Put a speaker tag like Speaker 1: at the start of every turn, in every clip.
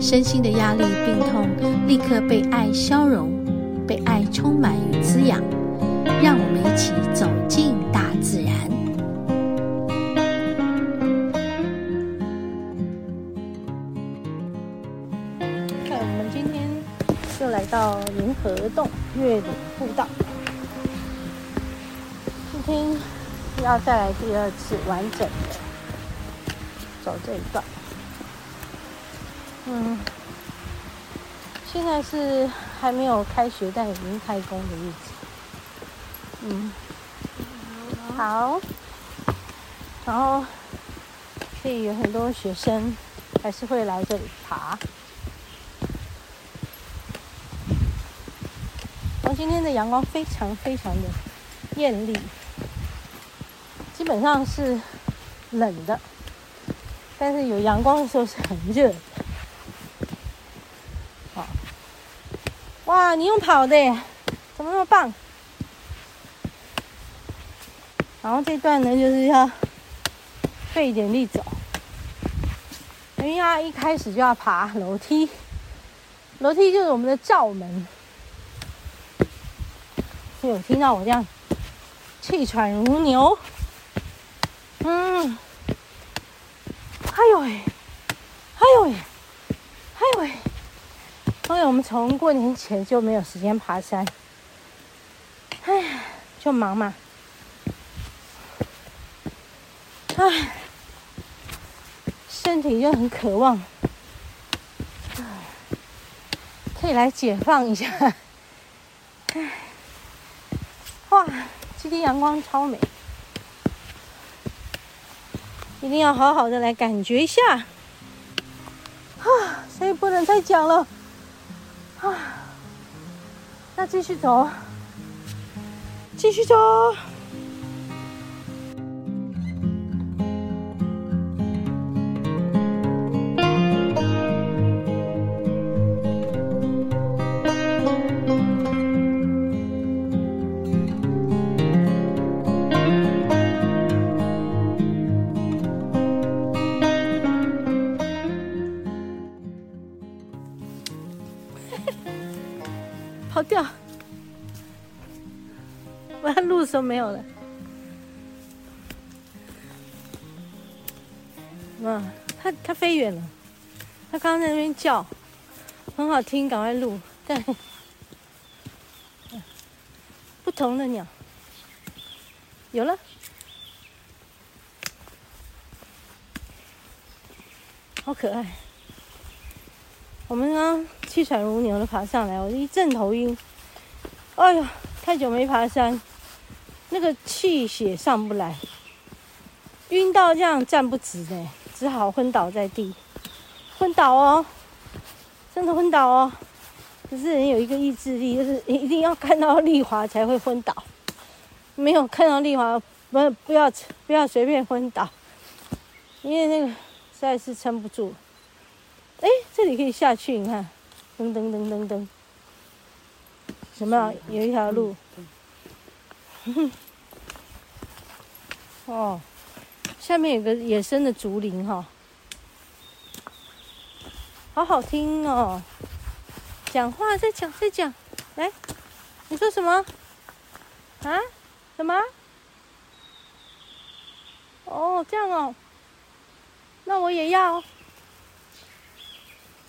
Speaker 1: 身心的压力、病痛立刻被爱消融，被爱充满与滋养。让我们一起走进大自然。
Speaker 2: 看，我们今天又来到银河洞月岭步道，今天。要再来第二次完整的走这一段。嗯，现在是还没有开学，但已经开工的日子。嗯，好。然后，所以有很多学生还是会来这里爬。然后今天的阳光非常非常的艳丽。基本上是冷的，但是有阳光的时候是很热的。好，哇，你用跑的，怎么那么棒？然后这段呢，就是要费一点力走，因为他一开始就要爬楼梯，楼梯就是我们的罩门。有听到我这样气喘如牛？嗯，哎呦喂，哎呦喂，因为我们从过年前就没有时间爬山，哎，就忙嘛，哎，身体就很渴望，可以来解放一下，哎，哇，今天阳光超美。一定要好好的来感觉一下，啊，所以不能再讲了，啊，那继续走，继续走。我的路都没有了。嗯，它它飞远了。它刚刚在那边叫，很好听，赶快录。但 不同的鸟有了，好可爱。我们刚气喘如牛的爬上来，我一阵头晕。哎呦，太久没爬山，那个气血上不来，晕到这样站不直的，只好昏倒在地。昏倒哦，真的昏倒哦。可是人有一个意志力，就是一定要看到丽华才会昏倒。没有看到丽华，不不要不要随便昏倒，因为那个实在是撑不住。哎，这里可以下去，你看，噔噔噔噔噔，什么？有一条路。哦，下面有个野生的竹林哈，好好听哦。讲话，再讲，再讲，来，你说什么？啊？什么？哦，这样哦，那我也要。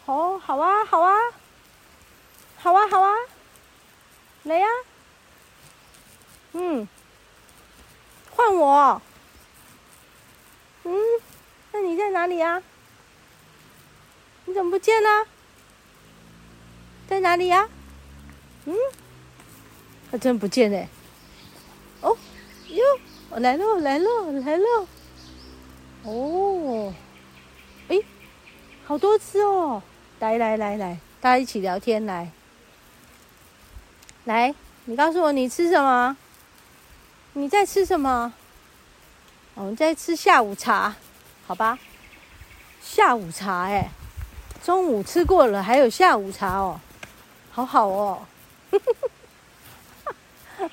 Speaker 2: 哦，好啊，好啊，好啊，好啊，来呀，嗯，换我，嗯，那你在哪里呀？你怎么不见了？在哪里呀？嗯，他真不见嘞。哦，哟，我来喽，来喽，来喽。哦，哎，好多只哦。来来来来，大家一起聊天来。来，你告诉我你吃什么？你在吃什么？我们在吃下午茶，好吧？下午茶哎，中午吃过了，还有下午茶哦，好好哦。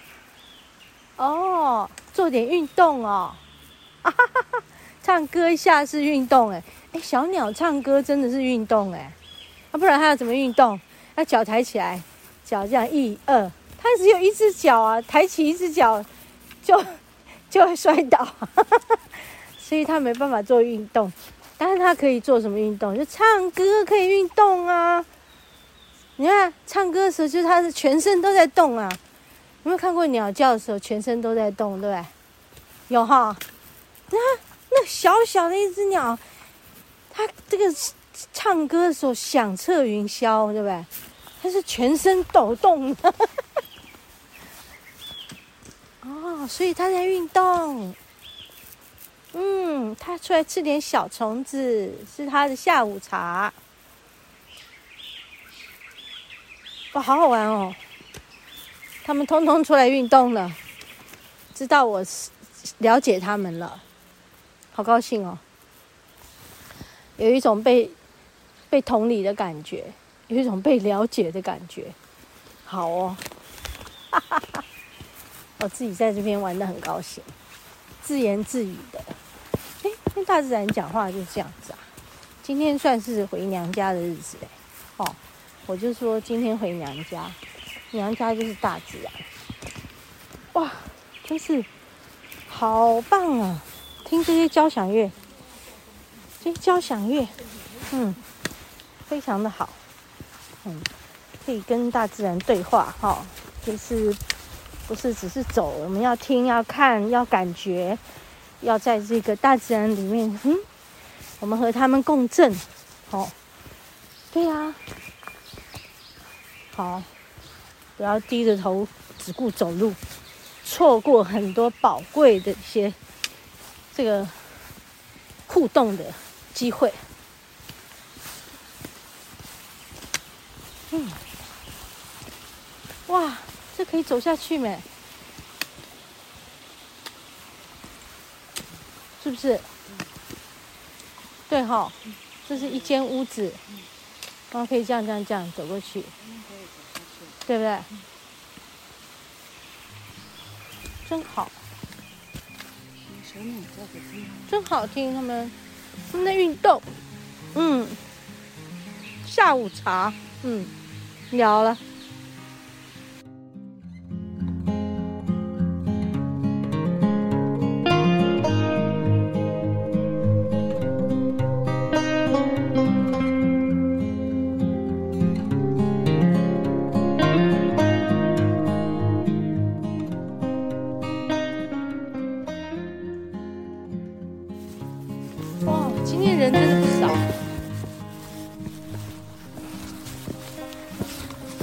Speaker 2: 哦，做点运动哦。啊哈哈唱歌一下是运动哎，哎，小鸟唱歌真的是运动哎，啊，不然它要怎么运动？要脚抬起来，脚这样一二，它只有一只脚啊，抬起一只脚就 就会摔倒，所以他没办法做运动。但是他可以做什么运动？就唱歌可以运动啊。你看唱歌的时候，就是他的全身都在动啊。有没有看过鸟叫的时候，全身都在动，对不对？有哈。那那小小的一只鸟，它这个唱歌的时候响彻云霄，对不对？它是全身抖动的。哦，所以它在运动。嗯，它出来吃点小虫子，是它的下午茶。哇，好好玩哦！他们通通出来运动了，知道我了解他们了，好高兴哦！有一种被被同理的感觉，有一种被了解的感觉，好哦！哈哈哈，我自己在这边玩得很高兴，自言自语的。哎，跟大自然讲话就是这样子啊！今天算是回娘家的日子哎，哦，我就说今天回娘家。娘家就是大自然，哇，真是好棒啊！听这些交响乐，这些交响乐，嗯，非常的好，嗯，可以跟大自然对话哈、就是不是只是走，我们要听、要看、要感觉，要在这个大自然里面，嗯，我们和他们共振，好、哦，对呀、啊，好。不要低着头只顾走路，错过很多宝贵的一些这个互动的机会。嗯，哇，可以走下去没？是不是？对哈，这是一间屋子，然后可以这样这样这样走过去。对不对？真好，真好听。他们他们在运动，嗯，下午茶，嗯，聊了。今天人真的不少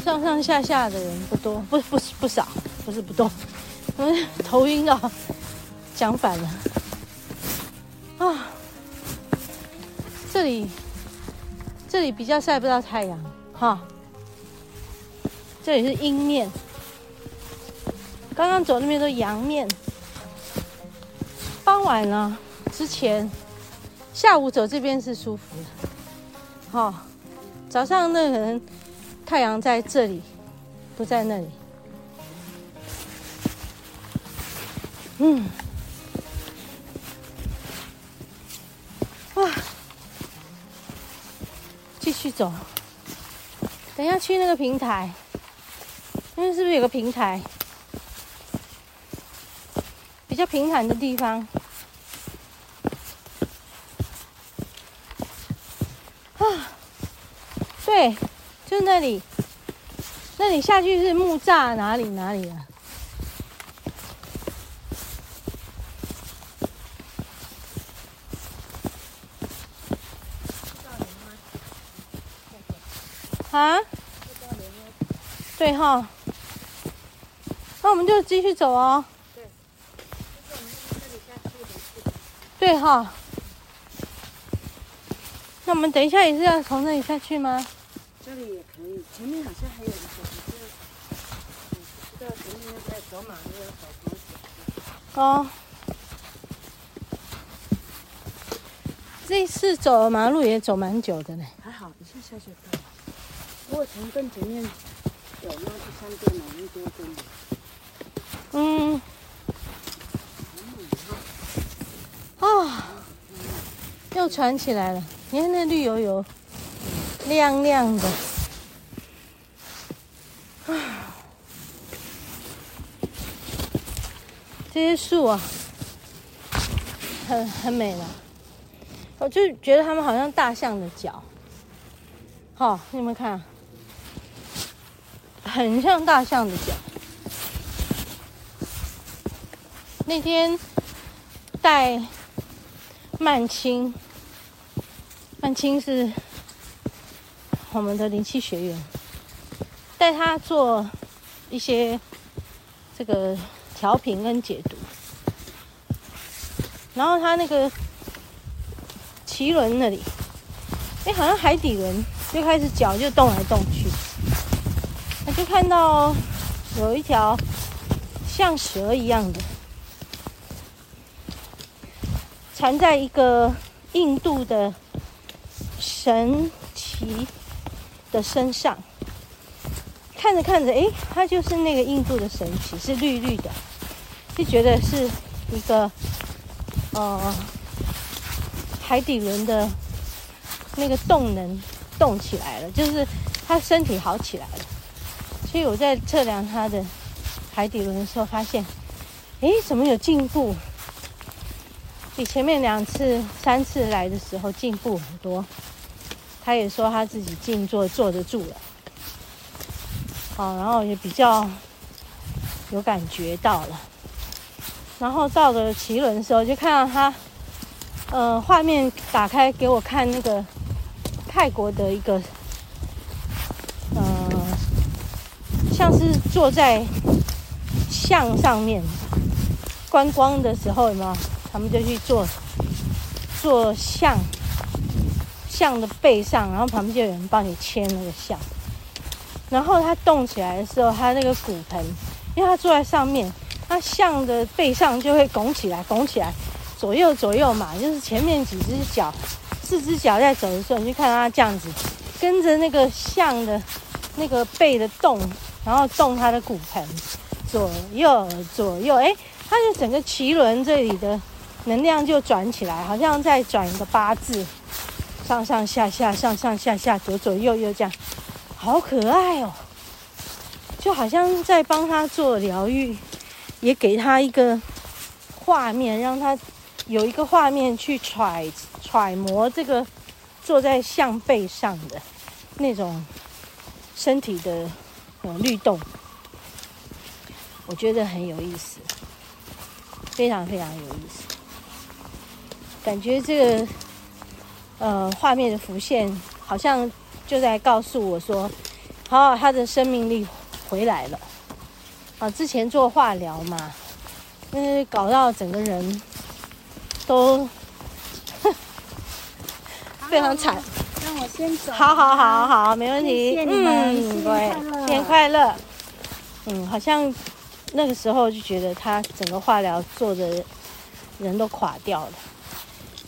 Speaker 2: 上上下下的人不多，不不不少，不是不多。嗯，头晕啊，讲反了啊！这里这里比较晒不到太阳哈，这里是阴面，刚刚走那边都阳面。傍晚了之前，下午走这边是舒服的，哈，早上那个人。太阳在这里，不在那里。嗯，哇，继续走。等一下去那个平台，那是不是有个平台？比较平坦的地方。对。就那里，那里下去是木栅哪里哪里啊？啊？对哈，那我们就继续走哦。对哈，那我们等一下也是要从那里下去吗？
Speaker 3: 这里也可以，前面好像还有一个，不知道前面要在走马路要走多久？
Speaker 2: 哦，这次走马路也走蛮久的呢。
Speaker 3: 还好，一下下就到了。不过从更前面有那个商店嘛，一多公里。
Speaker 2: 嗯。哦，又传起来了，你看那绿油油、亮亮的。啊，这些树啊，很很美了。我就觉得它们好像大象的脚。好、哦，你们看，很像大象的脚。那天带曼青，曼青是我们的灵气学员。带他做一些这个调频跟解读，然后他那个脐轮那里，哎，好像海底轮就开始脚就动来动去，他就看到有一条像蛇一样的缠在一个印度的神奇的身上。看着看着，哎，它就是那个印度的神奇，是绿绿的，就觉得是一个呃海底轮的那个动能动起来了，就是他身体好起来了。所以我在测量他的海底轮的时候，发现，哎，怎么有进步？比前面两次、三次来的时候进步很多。他也说他自己静坐坐得住了。好，然后也比较有感觉到了。然后到了奇轮的时候，就看到他，呃，画面打开给我看那个泰国的一个，呃，像是坐在象上面观光的时候，有没有？他们就去坐坐象，象的背上，然后旁边就有人帮你牵那个象。然后它动起来的时候，它那个骨盆，因为它坐在上面，它象的背上就会拱起来，拱起来，左右左右嘛，就是前面几只脚，四只脚在走的时候，你就看到它这样子，跟着那个象的那个背的动，然后动它的骨盆，左右左右，哎，它就整个脐轮这里的能量就转起来，好像在转一个八字，上上下下，上上下下，左左右右这样。好可爱哦，就好像在帮他做疗愈，也给他一个画面，让他有一个画面去揣揣摩这个坐在象背上的那种身体的呃律动，我觉得很有意思，非常非常有意思，感觉这个呃画面的浮现好像。就在告诉我说，好，他的生命力回来了。啊，之前做化疗嘛，嗯，搞到整个人都 非常惨。
Speaker 3: 让我先走。
Speaker 2: 好好好好，没问题。
Speaker 3: 谢谢你们，
Speaker 2: 嗯，对，新年快乐。嗯，好像那个时候就觉得他整个化疗做的人都垮掉了。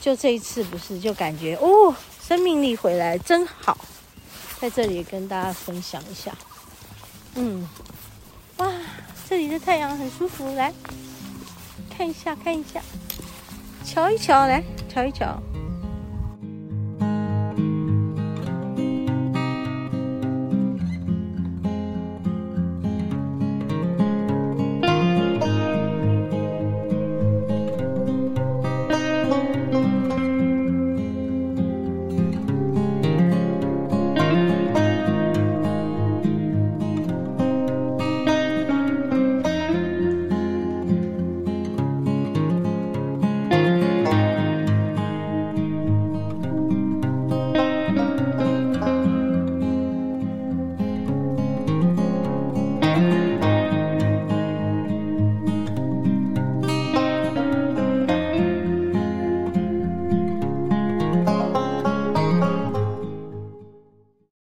Speaker 2: 就这一次不是，就感觉哦，生命力回来真好。在这里跟大家分享一下，嗯，哇，这里的太阳很舒服，来看一下，看一下，瞧一瞧，来瞧一瞧。